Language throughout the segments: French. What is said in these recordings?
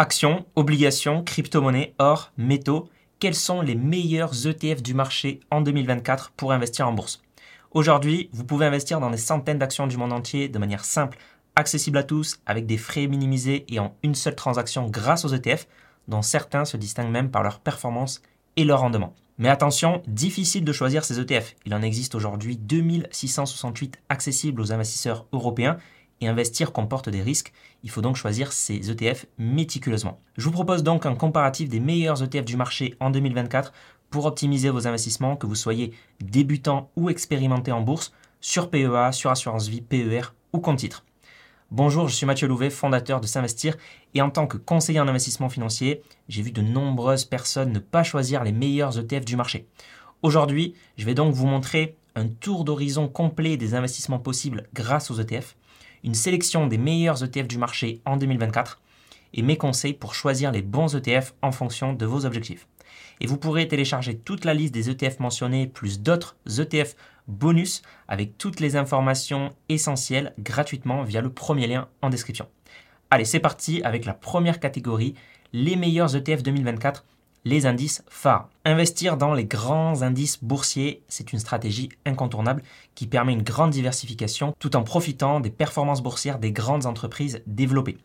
Actions, obligations, crypto-monnaies, or, métaux, quels sont les meilleurs ETF du marché en 2024 pour investir en bourse? Aujourd'hui, vous pouvez investir dans des centaines d'actions du monde entier de manière simple, accessible à tous, avec des frais minimisés et en une seule transaction grâce aux ETF, dont certains se distinguent même par leur performance et leur rendement. Mais attention, difficile de choisir ces ETF. Il en existe aujourd'hui 2668 accessibles aux investisseurs européens et investir comporte des risques. Il faut donc choisir ces ETF méticuleusement. Je vous propose donc un comparatif des meilleurs ETF du marché en 2024 pour optimiser vos investissements, que vous soyez débutant ou expérimenté en bourse, sur PEA, sur assurance vie, PER ou compte titre. Bonjour, je suis Mathieu Louvet, fondateur de S'investir et en tant que conseiller en investissement financier, j'ai vu de nombreuses personnes ne pas choisir les meilleurs ETF du marché. Aujourd'hui, je vais donc vous montrer un tour d'horizon complet des investissements possibles grâce aux ETF une sélection des meilleurs ETF du marché en 2024 et mes conseils pour choisir les bons ETF en fonction de vos objectifs. Et vous pourrez télécharger toute la liste des ETF mentionnés plus d'autres ETF bonus avec toutes les informations essentielles gratuitement via le premier lien en description. Allez, c'est parti avec la première catégorie, les meilleurs ETF 2024 les indices phares. Investir dans les grands indices boursiers, c'est une stratégie incontournable qui permet une grande diversification tout en profitant des performances boursières des grandes entreprises développées.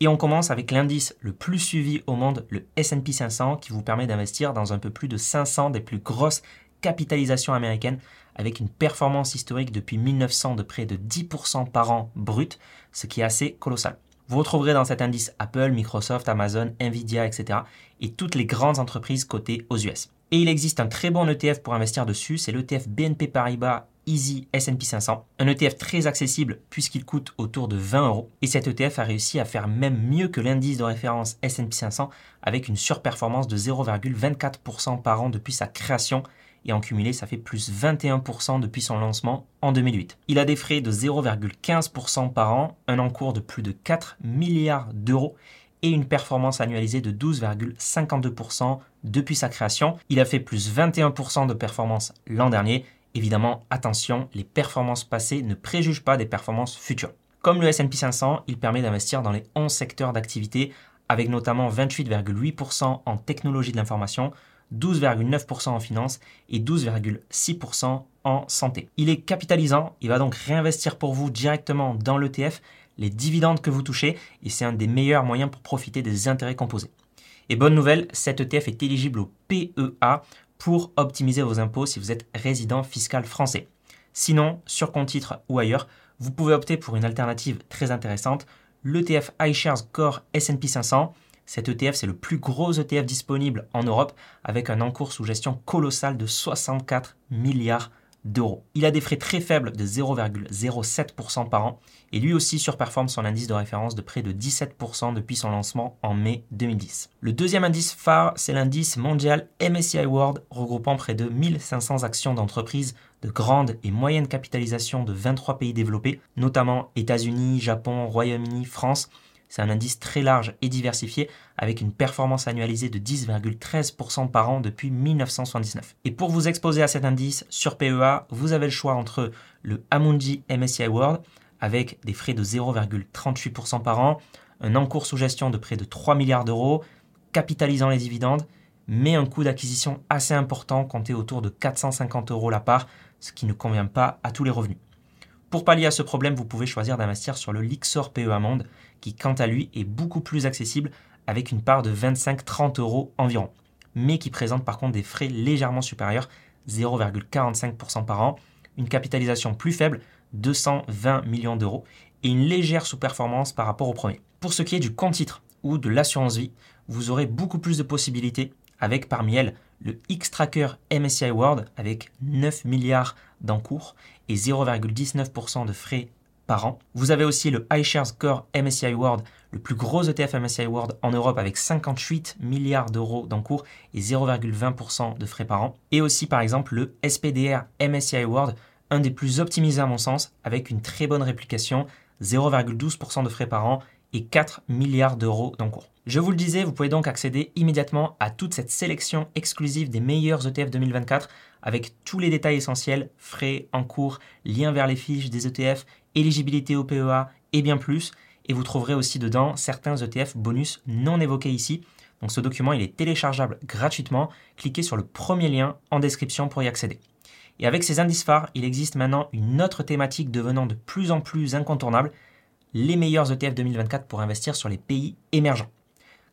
Et on commence avec l'indice le plus suivi au monde, le SP 500, qui vous permet d'investir dans un peu plus de 500 des plus grosses capitalisations américaines avec une performance historique depuis 1900 de près de 10% par an brut, ce qui est assez colossal. Vous retrouverez dans cet indice Apple, Microsoft, Amazon, Nvidia, etc. et toutes les grandes entreprises cotées aux US. Et il existe un très bon ETF pour investir dessus, c'est l'ETF BNP Paribas Easy S&P 500, un ETF très accessible puisqu'il coûte autour de 20 euros. Et cet ETF a réussi à faire même mieux que l'indice de référence S&P 500 avec une surperformance de 0,24% par an depuis sa création et en cumulé, ça fait plus 21% depuis son lancement en 2008. Il a des frais de 0,15% par an, un encours de plus de 4 milliards d'euros et une performance annualisée de 12,52% depuis sa création. Il a fait plus 21% de performance l'an dernier. Évidemment, attention, les performances passées ne préjugent pas des performances futures. Comme le S&P 500, il permet d'investir dans les 11 secteurs d'activité avec notamment 28,8% en technologie de l'information, 12,9% en finance et 12,6% en santé. Il est capitalisant, il va donc réinvestir pour vous directement dans l'ETF les dividendes que vous touchez et c'est un des meilleurs moyens pour profiter des intérêts composés. Et bonne nouvelle, cet ETF est éligible au PEA pour optimiser vos impôts si vous êtes résident fiscal français. Sinon, sur compte titre ou ailleurs, vous pouvez opter pour une alternative très intéressante, l'ETF iShares Core S&P 500 cet ETF, c'est le plus gros ETF disponible en Europe avec un encours sous gestion colossal de 64 milliards Il a des frais très faibles de 0,07% par an et lui aussi surperforme son indice de référence de près de 17% depuis son lancement en mai 2010. Le deuxième indice phare, c'est l'indice mondial MSCI World regroupant près de 1500 actions d'entreprises de grande et moyenne capitalisation de 23 pays développés, notamment États-Unis, Japon, Royaume-Uni, France c'est un indice très large et diversifié avec une performance annualisée de 10,13% par an depuis 1979. Et pour vous exposer à cet indice sur PEA, vous avez le choix entre le Amundi MSCI World avec des frais de 0,38% par an, un encours sous gestion de près de 3 milliards d'euros, capitalisant les dividendes, mais un coût d'acquisition assez important compté autour de 450 euros la part, ce qui ne convient pas à tous les revenus. Pour pallier à ce problème, vous pouvez choisir d'investir sur le Lixor PEA Monde, qui quant à lui est beaucoup plus accessible avec une part de 25-30 euros environ, mais qui présente par contre des frais légèrement supérieurs, 0,45% par an, une capitalisation plus faible, 220 millions d'euros, et une légère sous-performance par rapport au premier. Pour ce qui est du compte titre ou de l'assurance vie, vous aurez beaucoup plus de possibilités avec parmi elles le X-Tracker MSCI World avec 9 milliards d'encours et 0,19% de frais Vous avez aussi le iShares Core MSCI World, le plus gros ETF MSCI World en Europe avec 58 milliards d'euros d'encours et 0,20% de frais par an. Et aussi par exemple le SPDR MSCI World, un des plus optimisés à mon sens, avec une très bonne réplication, 0,12% de frais par an et 4 milliards d'euros d'encours. Je vous le disais, vous pouvez donc accéder immédiatement à toute cette sélection exclusive des meilleurs ETF 2024 avec tous les détails essentiels, frais, encours, liens vers les fiches des ETF, éligibilité au PEA et bien plus. et vous trouverez aussi dedans certains ETF bonus non évoqués ici. Donc ce document, il est téléchargeable gratuitement. Cliquez sur le premier lien en description pour y accéder. Et avec ces indices phares, il existe maintenant une autre thématique devenant de plus en plus incontournable, les meilleurs ETF 2024 pour investir sur les pays émergents.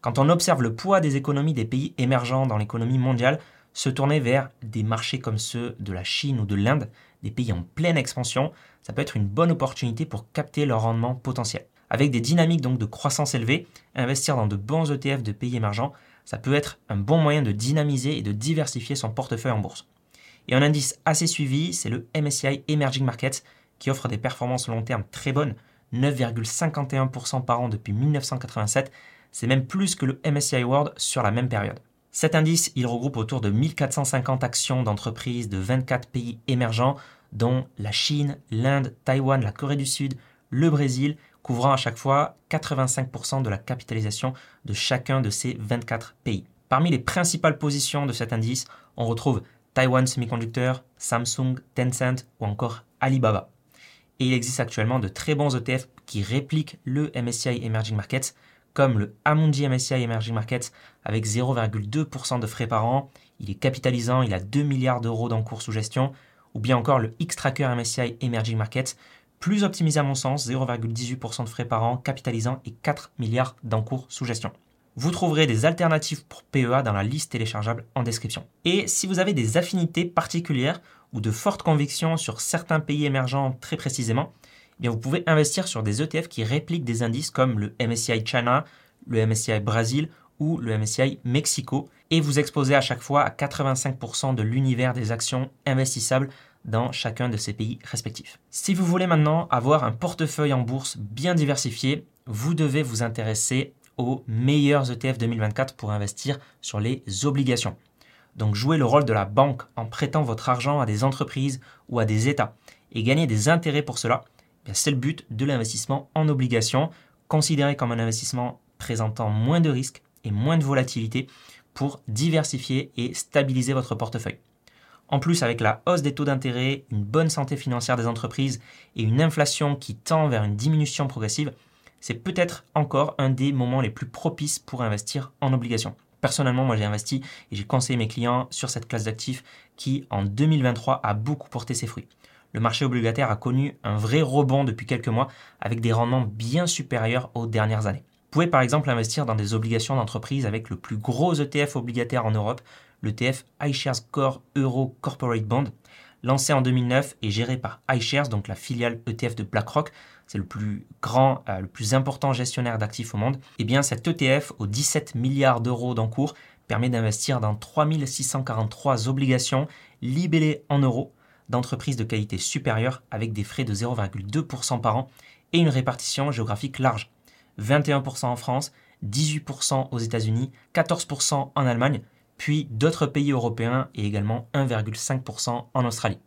Quand on observe le poids des économies des pays émergents dans l'économie mondiale, se tourner vers des marchés comme ceux de la Chine ou de l'Inde, des pays en pleine expansion, ça peut être une bonne opportunité pour capter leur rendement potentiel. Avec des dynamiques donc de croissance élevée, investir dans de bons ETF de pays émergents, ça peut être un bon moyen de dynamiser et de diversifier son portefeuille en bourse. Et un indice assez suivi, c'est le MSCI Emerging Markets qui offre des performances long terme très bonnes, 9,51% par an depuis 1987, c'est même plus que le MSCI World sur la même période. Cet indice, il regroupe autour de 1450 actions d'entreprises de 24 pays émergents, dont la Chine, l'Inde, Taïwan, la Corée du Sud, le Brésil, couvrant à chaque fois 85% de la capitalisation de chacun de ces 24 pays. Parmi les principales positions de cet indice, on retrouve Taiwan Semiconductor, Samsung, Tencent ou encore Alibaba. Et il existe actuellement de très bons ETF qui répliquent le MSCI Emerging Markets, comme le Amundi MSCI Emerging Markets avec 0,2% de frais par an. Il est capitalisant, il a 2 milliards d'euros d'encours sous gestion. Ou bien encore le X-Tracker MSCI Emerging Markets, plus optimisé à mon sens, 0,18% de frais par an, capitalisant et 4 milliards d'encours sous gestion. Vous trouverez des alternatives pour PEA dans la liste téléchargeable en description. Et si vous avez des affinités particulières ou de fortes convictions sur certains pays émergents très précisément, eh vous pouvez investir sur des ETF qui répliquent des indices comme le MSCI China, le MSCI Brésil ou le MSCI Mexico et vous exposer à chaque fois à 85% de l'univers des actions investissables dans chacun de ces pays respectifs. Si vous voulez maintenant avoir un portefeuille en bourse bien diversifié, vous devez vous intéresser aux meilleurs ETF 2024 pour investir sur les obligations. Donc jouer le rôle de la banque en prêtant votre argent à des entreprises ou à des États et gagner des intérêts pour cela, c'est le but de l'investissement en obligations, considéré comme un investissement présentant moins de risques et moins de volatilité pour diversifier et stabiliser votre portefeuille. En plus, avec la hausse des taux d'intérêt, une bonne santé financière des entreprises et une inflation qui tend vers une diminution progressive, c'est peut-être encore un des moments les plus propices pour investir en obligations. Personnellement, moi j'ai investi et j'ai conseillé mes clients sur cette classe d'actifs qui, en 2023, a beaucoup porté ses fruits le marché obligataire a connu un vrai rebond depuis quelques mois avec des rendements bien supérieurs aux dernières années. Vous pouvez par exemple investir dans des obligations d'entreprise avec le plus gros ETF obligataire en Europe, l'ETF iShares Core Euro Corporate Bond, lancé en 2009 et géré par iShares, donc la filiale ETF de BlackRock. C'est le plus grand, euh, le plus important gestionnaire d'actifs au monde. Eh bien cet ETF aux 17 milliards d'euros d'encours permet d'investir dans 3643 obligations libellées en euros d'entreprises de qualité supérieure avec des frais de 0,2% par an et une répartition géographique large. 21% en France, 18% aux États-Unis, 14% en Allemagne, puis d'autres pays européens et également 1,5% en Australie.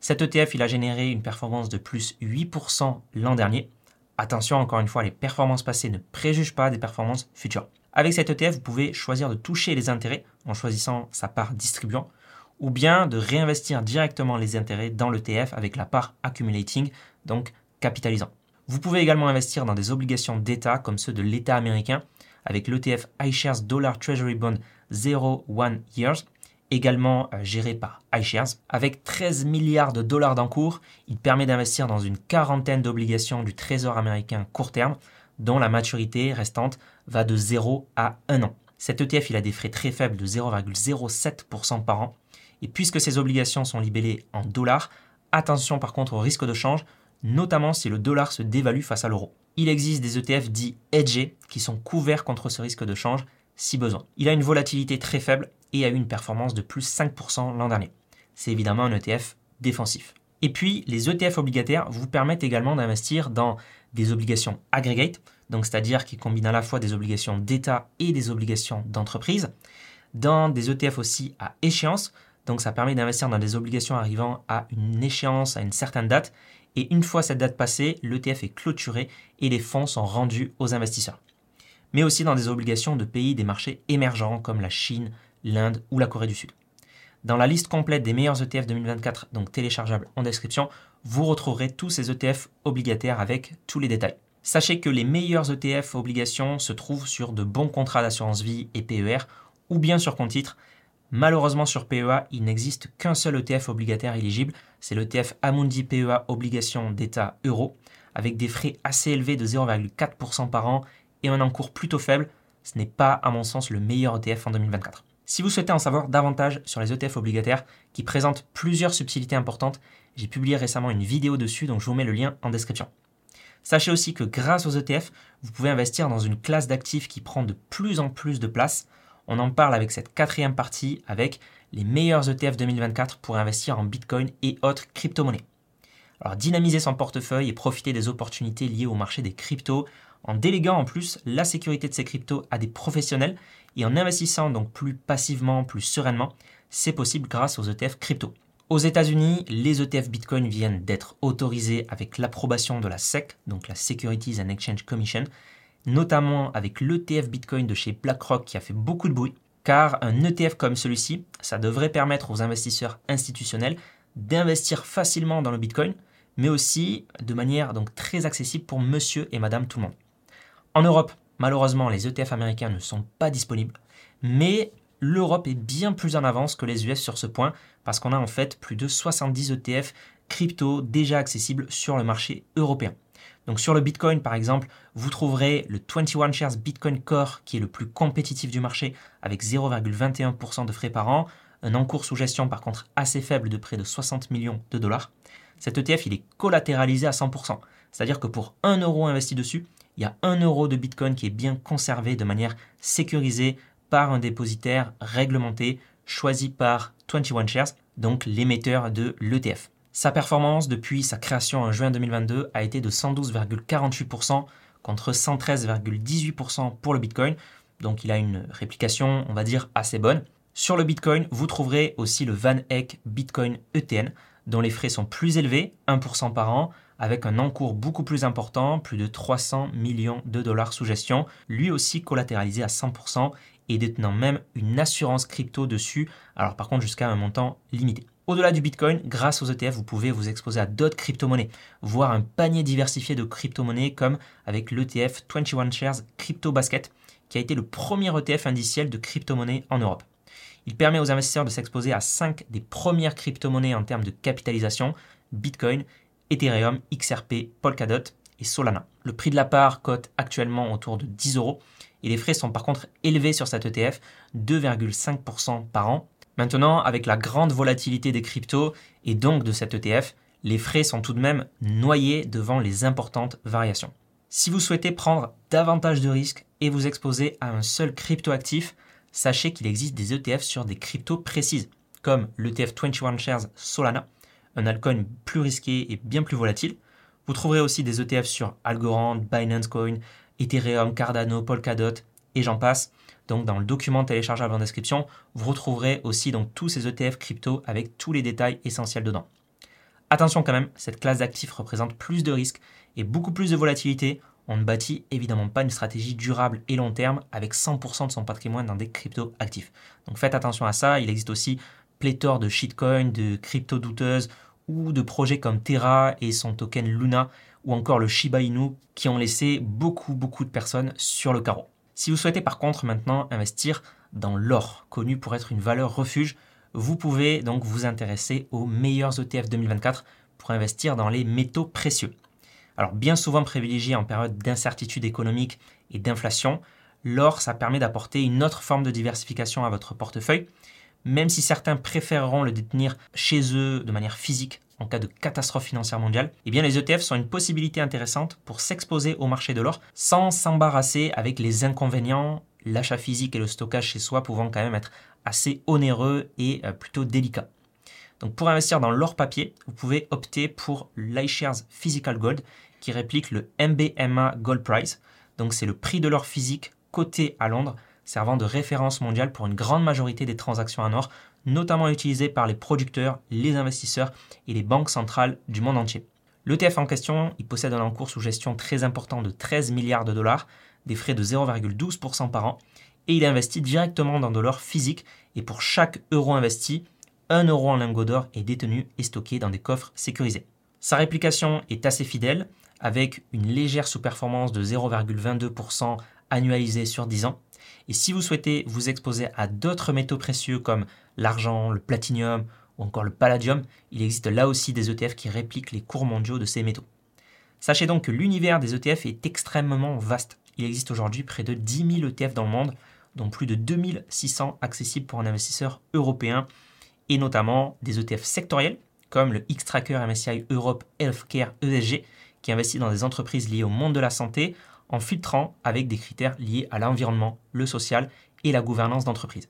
Cet ETF, a généré une performance de plus 8% l'an dernier. Attention, encore une fois, les performances passées ne préjugent pas des performances futures. Avec cet ETF, vous pouvez choisir de toucher les intérêts en choisissant sa part distribuant ou bien de réinvestir directement les intérêts dans l'ETF avec la part accumulating, donc capitalisant. Vous pouvez également investir dans des obligations d'État comme ceux de l'État américain avec l'ETF iShares Dollar Treasury Bond 01 Years, également euh, géré par iShares. Avec 13 milliards de dollars d'encours, il permet d'investir dans une quarantaine d'obligations du Trésor américain court terme, dont la maturité restante va de 0 à 1 an. Cet ETF a des frais très faibles de 0,07% par an et puisque ces obligations sont libellées en dollars, attention par contre au risque de change, notamment si le dollar se dévalue face à l'euro. Il existe des ETF dits hedgés qui sont couverts contre ce risque de change si besoin. Il a une volatilité très faible et a eu une performance de plus 5% l'an dernier. C'est évidemment un ETF défensif. Et puis, les ETF obligataires vous permettent également d'investir dans des obligations aggregate, donc c'est-à-dire qui combinent à la fois des obligations d'État et des obligations d'entreprise, dans des ETF aussi à échéance, donc ça permet d'investir dans des obligations arrivant à une échéance, à une certaine date. Et une fois cette date passée, l'ETF est clôturé et les fonds sont rendus aux investisseurs. Mais aussi dans des obligations de pays des marchés émergents comme la Chine, l'Inde ou la Corée du Sud. Dans la liste complète des meilleurs ETF 2024, donc téléchargeable en description, vous retrouverez tous ces ETF obligataires avec tous les détails. Sachez que les meilleurs ETF obligations se trouvent sur de bons contrats d'assurance vie et PER ou bien sur compte titre. Malheureusement sur PEA, il n'existe qu'un seul ETF obligataire éligible, c'est l'ETF Amundi PEA obligation d'État euro, avec des frais assez élevés de 0,4% par an et un encours plutôt faible. Ce n'est pas à mon sens le meilleur ETF en 2024. Si vous souhaitez en savoir davantage sur les ETF obligataires qui présentent plusieurs subtilités importantes, j'ai publié récemment une vidéo dessus, donc je vous mets le lien en description. Sachez aussi que grâce aux ETF, vous pouvez investir dans une classe d'actifs qui prend de plus en plus de place. On en parle avec cette quatrième partie avec les meilleurs ETF 2024 pour investir en Bitcoin et autres crypto-monnaies. Alors dynamiser son portefeuille et profiter des opportunités liées au marché des cryptos en déléguant en plus la sécurité de ces cryptos à des professionnels et en investissant donc plus passivement, plus sereinement, c'est possible grâce aux ETF crypto. Aux États-Unis, les ETF Bitcoin viennent d'être autorisés avec l'approbation de la SEC, donc la Securities and Exchange Commission, notamment avec l'ETF Bitcoin de chez BlackRock qui a fait beaucoup de bruit, car un ETF comme celui-ci, ça devrait permettre aux investisseurs institutionnels d'investir facilement dans le Bitcoin, mais aussi de manière donc très accessible pour monsieur et madame tout le monde. En Europe, malheureusement, les ETF américains ne sont pas disponibles, mais l'Europe est bien plus en avance que les US sur ce point, parce qu'on a en fait plus de 70 ETF crypto déjà accessibles sur le marché européen. Donc sur le Bitcoin par exemple, vous trouverez le 21 Shares Bitcoin Core qui est le plus compétitif du marché avec 0,21% de frais par an, un encours sous gestion par contre assez faible de près de 60 millions de dollars. Cet ETF est collatéralisé à 100%, c'est-à-dire que pour 1 euro investi dessus, il y a 1 euro de Bitcoin qui est bien conservé de manière sécurisée par un dépositaire réglementé choisi par 21 Shares, donc l'émetteur de l'ETF. Sa performance depuis sa création en juin 2022 a été de 112,48% contre 113,18% pour le Bitcoin. Donc il a une réplication, on va dire, assez bonne. Sur le Bitcoin, vous trouverez aussi le Van Eck Bitcoin ETN, dont les frais sont plus élevés, 1% par an, avec un encours beaucoup plus important, plus de 300 millions de dollars sous gestion, lui aussi collatéralisé à 100% et détenant même une assurance crypto dessus, alors par contre jusqu'à un montant limité. Au-delà du Bitcoin, grâce aux ETF, vous pouvez vous exposer à d'autres crypto-monnaies, voire un panier diversifié de crypto-monnaies comme avec l'ETF 21 Shares Crypto Basket, qui a été le premier ETF indiciel de crypto-monnaies en Europe. Il permet aux investisseurs de s'exposer à 5 des premières crypto-monnaies en termes de capitalisation, Bitcoin, Ethereum, XRP, Polkadot et Solana. Le prix de la part cote actuellement autour de 10 euros et les frais sont par contre élevés sur cet ETF, 2,5% par an, Maintenant, avec la grande volatilité des cryptos et donc de cet ETF, les frais sont tout de même noyés devant les importantes variations. Si vous souhaitez prendre davantage de risques et vous exposer à un seul crypto-actif, sachez qu'il existe des ETF sur des cryptos précises, comme l'ETF 21 Shares Solana, un altcoin plus risqué et bien plus volatile. Vous trouverez aussi des ETF sur Algorand, Binance Coin, Ethereum, Cardano, Polkadot et j'en passe. Donc dans le document téléchargeable en description, vous retrouverez aussi donc tous ces ETF crypto avec tous les détails essentiels dedans. Attention quand même, cette classe d'actifs représente plus de risques et beaucoup plus de volatilité. On ne bâtit évidemment pas une stratégie durable et long terme avec 100% de son patrimoine dans des crypto actifs. Donc faites attention à ça. Il existe aussi pléthore de shitcoins, de crypto douteuses ou de projets comme Terra et son token Luna ou encore le Shiba Inu qui ont laissé beaucoup beaucoup de personnes sur le carreau. Si vous souhaitez par contre maintenant investir dans l'or, connu pour être une valeur refuge, vous pouvez donc vous intéresser aux meilleurs ETF 2024 pour investir dans les métaux précieux. Alors bien souvent privilégié en période d'incertitude économique et d'inflation, l'or ça permet d'apporter une autre forme de diversification à votre portefeuille, même si certains préféreront le détenir chez eux de manière physique en cas de catastrophe financière mondiale, eh bien les ETF sont une possibilité intéressante pour s'exposer au marché de l'or sans s'embarrasser avec les inconvénients, l'achat physique et le stockage chez soi pouvant quand même être assez onéreux et euh, plutôt délicats. Donc pour investir dans l'or papier, vous pouvez opter pour l'iShares Physical Gold qui réplique le MBMA Gold Price. Donc c'est le prix de l'or physique coté à Londres servant de référence mondiale pour une grande majorité des transactions en or, notamment utilisées par les producteurs, les investisseurs et les banques centrales du monde entier. L'ETF en question, il possède un encours sous gestion très important de 13 milliards de dollars, des frais de 0,12% par an, et il investit directement dans de l'or physique, et pour chaque euro investi, un euro en lingot d'or est détenu et stocké dans des coffres sécurisés. Sa réplication est assez fidèle, avec une légère sous-performance de 0,22% annualisée sur 10 ans. Et si vous souhaitez vous exposer à d'autres métaux précieux comme l'argent, le platinium ou encore le palladium, il existe là aussi des ETF qui répliquent les cours mondiaux de ces métaux. Sachez donc que l'univers des ETF est extrêmement vaste. Il existe aujourd'hui près de 10 000 ETF dans le monde, dont plus de 2600 accessibles pour un investisseur européen, et notamment des ETF sectoriels comme le X-Tracker MSCI Europe Healthcare ESG, qui investit dans des entreprises liées au monde de la santé en filtrant avec des critères liés à l'environnement, le social et la gouvernance d'entreprise.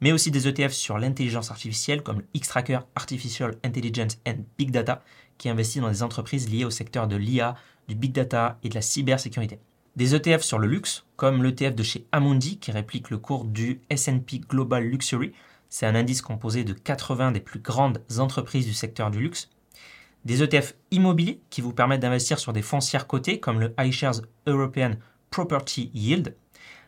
Mais aussi des ETF sur l'intelligence artificielle comme le X-Tracker Artificial Intelligence and Big Data, qui investit dans des entreprises liées au secteur de l'IA, du big data et de la cybersécurité. Des ETF sur le luxe, comme l'ETF de chez Amundi, qui réplique le cours du SP Global Luxury. C'est un indice composé de 80 des plus grandes entreprises du secteur du luxe. Des ETF immobiliers qui vous permettent d'investir sur des foncières cotées, comme le iShares European Property Yield.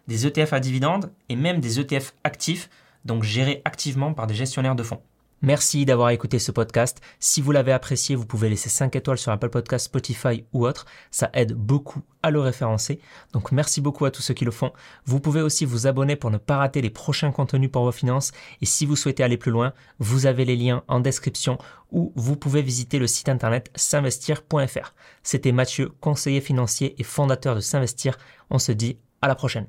Des ETF à dividendes et même des ETF actifs, donc gérés activement par des gestionnaires de fonds. Merci d'avoir écouté ce podcast. Si vous l'avez apprécié, vous pouvez laisser 5 étoiles sur Apple Podcast, Spotify ou autre. Ça aide beaucoup à le référencer. Donc merci beaucoup à tous ceux qui le font. Vous pouvez aussi vous abonner pour ne pas rater les prochains contenus pour vos finances. Et si vous souhaitez aller plus loin, vous avez les liens en description ou vous pouvez visiter le site internet s'investir.fr. C'était Mathieu, conseiller financier et fondateur de S'investir. On se dit à la prochaine.